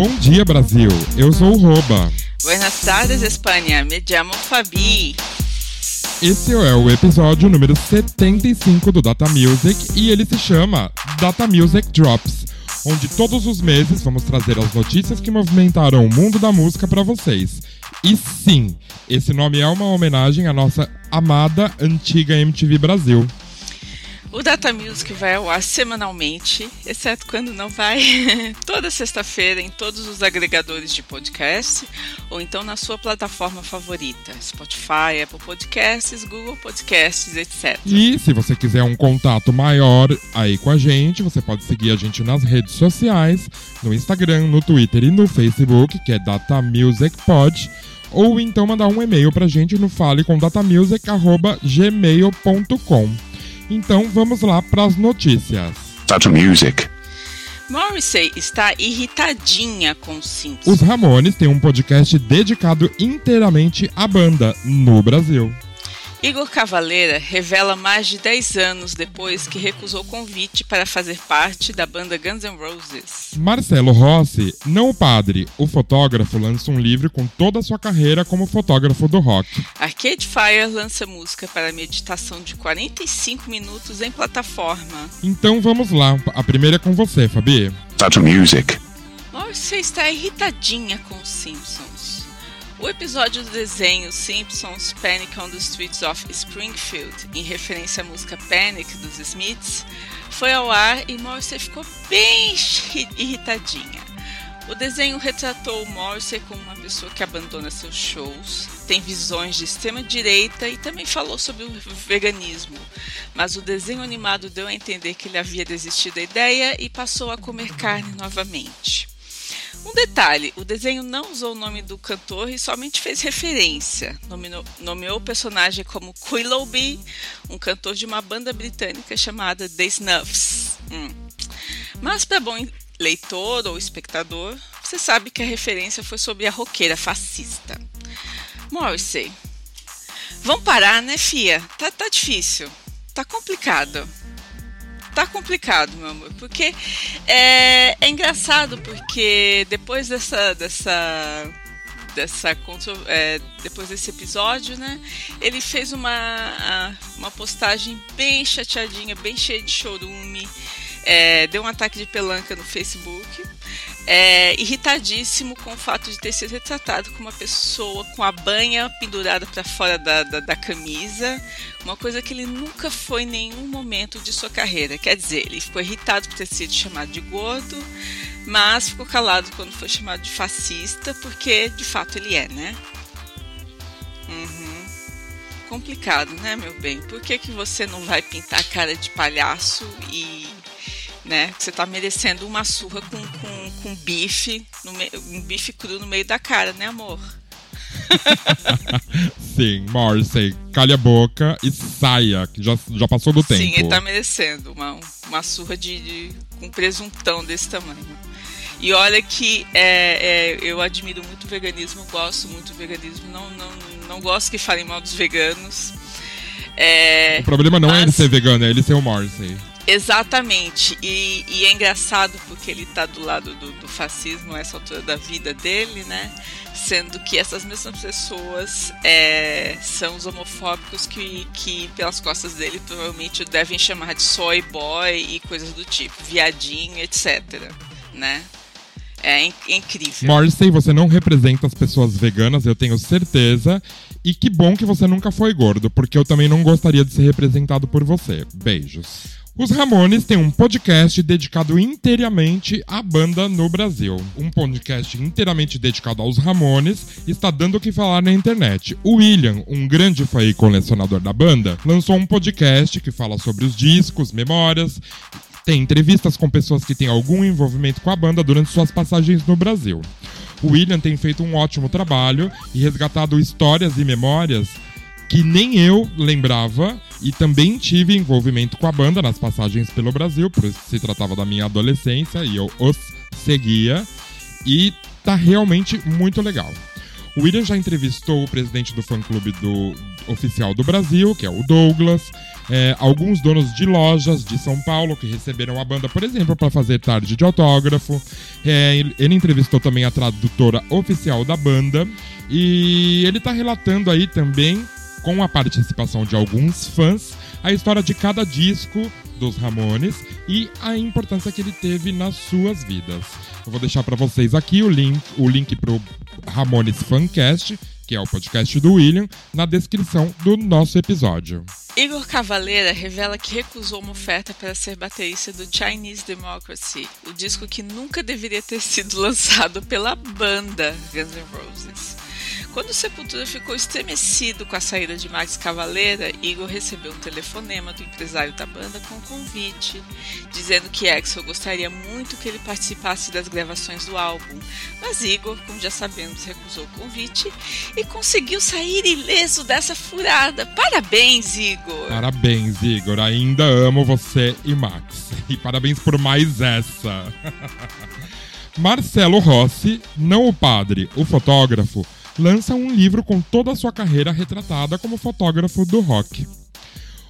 Bom dia, Brasil. Eu sou o Roba. Buenas tardes, Espanha. Me chamo Fabi. Esse é o episódio número 75 do Data Music e ele se chama Data Music Drops, onde todos os meses vamos trazer as notícias que movimentaram o mundo da música para vocês. E sim, esse nome é uma homenagem à nossa amada antiga MTV Brasil. O Data Music vai ao ar semanalmente, exceto quando não vai, toda sexta-feira em todos os agregadores de podcast ou então na sua plataforma favorita, Spotify, Apple Podcasts, Google Podcasts, etc. E se você quiser um contato maior aí com a gente, você pode seguir a gente nas redes sociais, no Instagram, no Twitter e no Facebook, que é Data Music Pod ou então mandar um e-mail pra gente no falecomdatamusic.gmail.com. Então vamos lá para as notícias. Data Music. Morrissey está irritadinha com os Simpsons. Os Ramones têm um podcast dedicado inteiramente à banda no Brasil. Igor Cavaleira revela mais de 10 anos depois que recusou convite para fazer parte da banda Guns N' Roses. Marcelo Rossi, não o padre, o fotógrafo, lança um livro com toda a sua carreira como fotógrafo do rock. Arcade Fire lança música para meditação de 45 minutos em plataforma. Então vamos lá, a primeira é com você, Fabi. Data Music. Você está irritadinha com os Simpsons. O episódio do desenho Simpsons Panic on the Streets of Springfield, em referência à música Panic dos Smiths, foi ao ar e Morrissey ficou bem irritadinha. O desenho retratou Morrissey como uma pessoa que abandona seus shows, tem visões de extrema direita e também falou sobre o veganismo. Mas o desenho animado deu a entender que ele havia desistido da ideia e passou a comer carne novamente. Um detalhe: o desenho não usou o nome do cantor e somente fez referência. Nomeou, o personagem como Quilloughby, um cantor de uma banda britânica chamada The Snuffs. Hum. Mas, para bom leitor ou espectador, você sabe que a referência foi sobre a roqueira fascista. Morrissey. Vamos parar, né, Fia? Tá, tá difícil. Tá complicado tá complicado, meu amor, porque é, é engraçado porque depois dessa dessa dessa é, depois desse episódio, né? Ele fez uma uma postagem bem chateadinha, bem cheia de chorume, é, deu um ataque de pelanca no Facebook é, irritadíssimo com o fato de ter sido retratado como uma pessoa com a banha pendurada para fora da, da, da, camisa, uma coisa que ele nunca foi em nenhum momento de sua carreira. Quer dizer, ele ficou irritado por ter sido chamado de gordo, mas ficou calado quando foi chamado de fascista, porque de fato ele é, né? Uhum. Complicado, né, meu bem? Por que, que você não vai pintar a cara de palhaço e né? Você tá merecendo uma surra com, com, com bife, um bife cru no meio da cara, né, amor? Sim, Morrissey, calha a boca e saia, que já, já passou do tempo. Sim, ele tá merecendo uma, uma surra de, de com presuntão desse tamanho. E olha que é, é, eu admiro muito o veganismo, gosto muito do veganismo, não, não, não gosto que falem mal dos veganos. É, o problema não mas... é ele ser vegano, é ele ser o Morrissey. Exatamente. E, e, é engraçado porque ele está do lado do, do, fascismo nessa altura da vida dele, né? Sendo que essas mesmas pessoas é, são os homofóbicos que, que, pelas costas dele, provavelmente devem chamar de soy boy e coisas do tipo, viadinho, etc. Né? É, é incrível. Morrissey, você não representa as pessoas veganas, eu tenho certeza. E que bom que você nunca foi gordo, porque eu também não gostaria de ser representado por você. Beijos. Os Ramones têm um podcast dedicado inteiramente à banda no Brasil. Um podcast inteiramente dedicado aos Ramones está dando o que falar na internet. O William, um grande fã e colecionador da banda, lançou um podcast que fala sobre os discos, memórias tem entrevistas com pessoas que têm algum envolvimento com a banda durante suas passagens no Brasil. O William tem feito um ótimo trabalho e resgatado histórias e memórias que nem eu lembrava e também tive envolvimento com a banda nas passagens pelo Brasil, por se tratava da minha adolescência e eu os seguia e tá realmente muito legal. O William já entrevistou o presidente do fã-clube do oficial do Brasil, que é o Douglas, é, alguns donos de lojas de São Paulo que receberam a banda, por exemplo, para fazer tarde de autógrafo. É, ele, ele entrevistou também a tradutora oficial da banda e ele está relatando aí também, com a participação de alguns fãs, a história de cada disco dos Ramones e a importância que ele teve nas suas vidas. Eu vou deixar para vocês aqui o link, o link pro Ramones Fancast, que é o podcast do William, na descrição do nosso episódio. Igor Cavaleira revela que recusou uma oferta para ser baterista do Chinese Democracy, o disco que nunca deveria ter sido lançado pela banda Guns N' Roses. Quando o Sepultura ficou estremecido com a saída de Max Cavaleira, Igor recebeu um telefonema do empresário da banda com um convite, dizendo que Axel gostaria muito que ele participasse das gravações do álbum. Mas Igor, como já sabemos, recusou o convite e conseguiu sair ileso dessa furada. Parabéns, Igor! Parabéns, Igor. Ainda amo você e Max. E parabéns por mais essa. Marcelo Rossi, não o padre, o fotógrafo, lança um livro com toda a sua carreira retratada como fotógrafo do rock.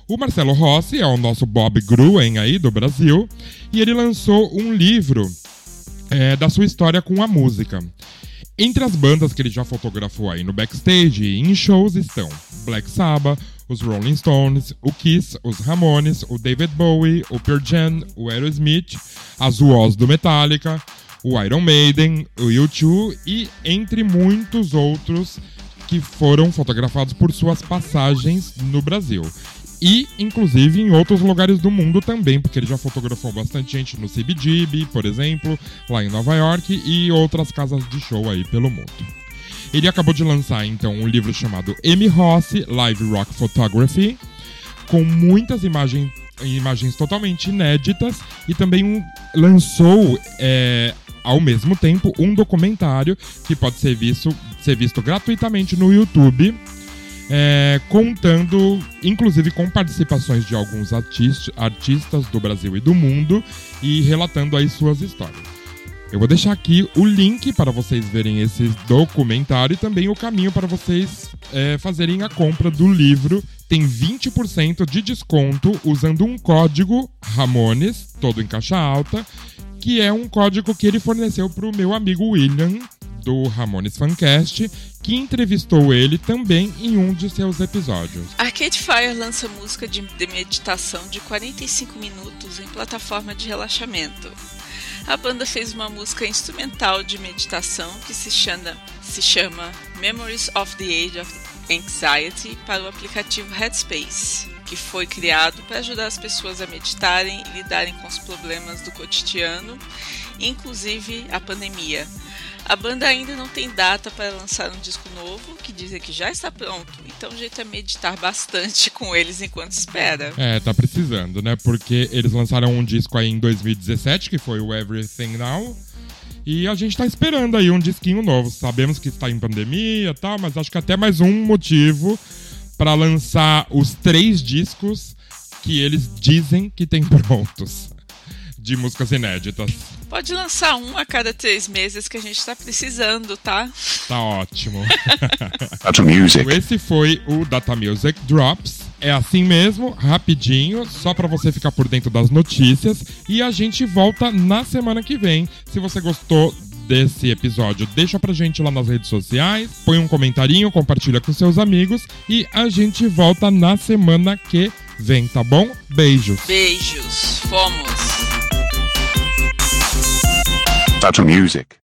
O Marcelo Rossi é o nosso Bob Gruen aí do Brasil e ele lançou um livro é, da sua história com a música. Entre as bandas que ele já fotografou aí no backstage e em shows estão Black Sabbath, os Rolling Stones, o Kiss, os Ramones, o David Bowie, o Pearl Jam, o Aerosmith, as Woz do Metallica, o Iron Maiden, o U2 e entre muitos outros que foram fotografados por suas passagens no Brasil. E, inclusive, em outros lugares do mundo também, porque ele já fotografou bastante gente no CBGB, por exemplo, lá em Nova York e outras casas de show aí pelo mundo. Ele acabou de lançar, então, um livro chamado M. Rossi Live Rock Photography, com muitas imagens, imagens totalmente inéditas, e também lançou é, ao mesmo tempo um documentário que pode ser visto, ser visto gratuitamente no YouTube. É, contando, inclusive com participações de alguns artist, artistas do Brasil e do mundo e relatando aí suas histórias. Eu vou deixar aqui o link para vocês verem esse documentário e também o caminho para vocês é, fazerem a compra do livro. Tem 20% de desconto usando um código Ramones, todo em caixa alta, que é um código que ele forneceu para o meu amigo William, do Ramones Fancast, que entrevistou ele também em um de seus episódios. Arcade Fire lança música de, meditação de 45 minutos em plataforma de relaxamento. A banda fez uma música instrumental de meditação que se chama, se chama Memories of the Age of Anxiety para o aplicativo Headspace, que foi criado para ajudar as pessoas a meditarem e lidarem com os problemas do cotidiano, inclusive a pandemia. A banda ainda não tem data para lançar um disco novo, que dizem que já está pronto, então o jeito é meditar bastante com eles enquanto espera. É, tá precisando, né? Porque eles lançaram um disco aí em 2017, que foi o Everything Now. E a gente tá esperando aí um disquinho novo. Sabemos que está em pandemia e tal, mas acho que até mais um motivo para lançar os três discos que eles dizem que tem prontos de músicas inéditas. Pode lançar um a cada três meses que a gente tá precisando, tá? Tá ótimo. Data Music. Esse foi o Data Music Drops. É assim mesmo, rapidinho, só para você ficar por dentro das notícias. E a gente volta na semana que vem. Se você gostou desse episódio, deixa pra gente lá nas redes sociais, põe um comentarinho, compartilha com seus amigos e a gente volta na semana que vem, tá bom? Beijos. Beijos. Fomos. Data Music.